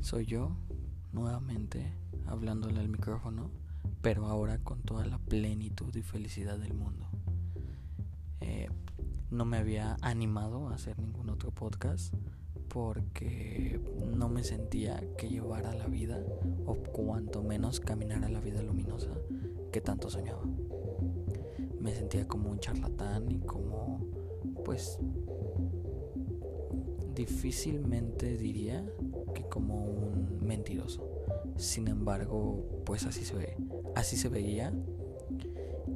Soy yo, nuevamente, hablándole al micrófono, pero ahora con toda la plenitud y felicidad del mundo. Eh, no me había animado a hacer ningún otro podcast porque no me sentía que llevara la vida, o cuanto menos caminara la vida luminosa que tanto soñaba. Me sentía como un charlatán y como, pues, difícilmente diría que como un mentiroso. Sin embargo, pues así se ve, así se veía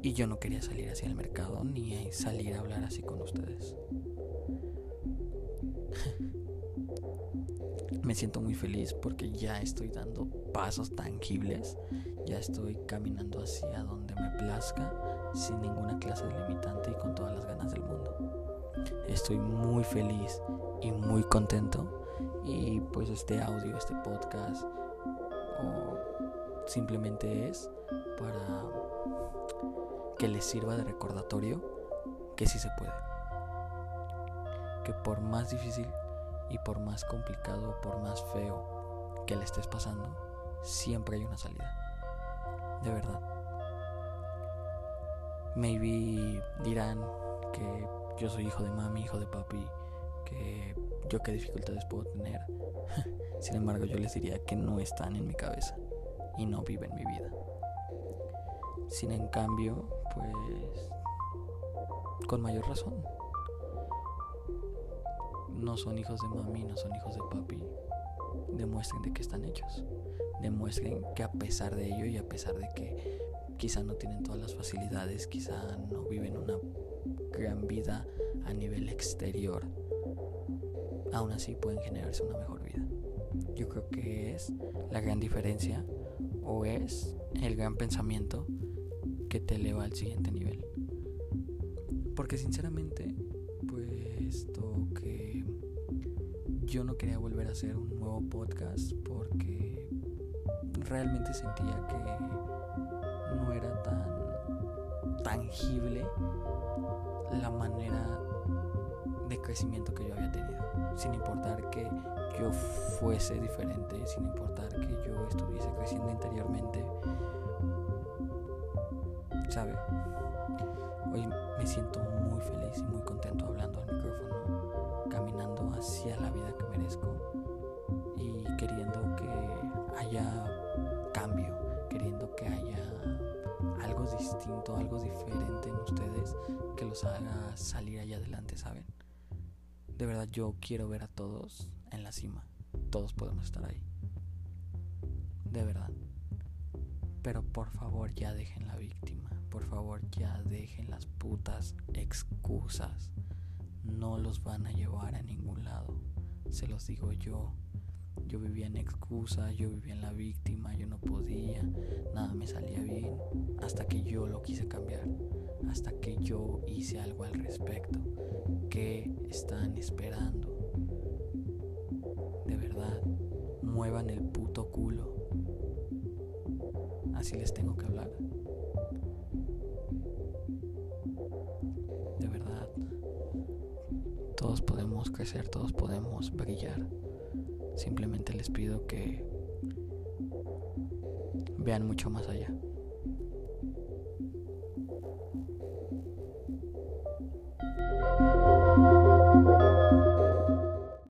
y yo no quería salir hacia el mercado ni salir a hablar así con ustedes. Me siento muy feliz porque ya estoy dando pasos tangibles, ya estoy caminando hacia donde me plazca sin ninguna clase de limitante y con todas las ganas del mundo. Estoy muy feliz y muy contento y pues este audio, este podcast o simplemente es para que les sirva de recordatorio que sí se puede. Que por más difícil y por más complicado, por más feo que le estés pasando, siempre hay una salida. De verdad. Maybe dirán que yo soy hijo de mami, hijo de papi, yo qué dificultades puedo tener. Sin embargo, yo les diría que no están en mi cabeza y no viven mi vida. Sin en cambio, pues con mayor razón. No son hijos de mami, no son hijos de papi. Demuestren de qué están hechos. Demuestren que a pesar de ello y a pesar de que quizá no tienen todas las facilidades, quizá no viven una gran vida a nivel exterior, aún así pueden generarse una mejor vida. Yo creo que es la gran diferencia o es el gran pensamiento que te eleva al siguiente nivel. Porque sinceramente, puesto que yo no quería volver a hacer un nuevo podcast porque realmente sentía que no era tan tangible la manera crecimiento que yo había tenido sin importar que yo fuese diferente, sin importar que yo estuviese creciendo interiormente. ¿Sabe? Hoy me siento muy feliz y muy contento hablando al micrófono, caminando hacia la vida que merezco y queriendo que haya cambio, queriendo que haya algo distinto, algo diferente en ustedes que los haga salir allá adelante, ¿saben? De verdad yo quiero ver a todos en la cima. Todos podemos estar ahí. De verdad. Pero por favor ya dejen la víctima. Por favor ya dejen las putas excusas. No los van a llevar a ningún lado. Se los digo yo. Yo vivía en excusa, yo vivía en la víctima, yo no podía, nada me salía bien, hasta que yo lo quise cambiar, hasta que yo hice algo al respecto. ¿Qué están esperando? De verdad, muevan el puto culo. Así les tengo que hablar. De verdad, todos podemos crecer, todos podemos brillar. Simplemente les pido que vean mucho más allá.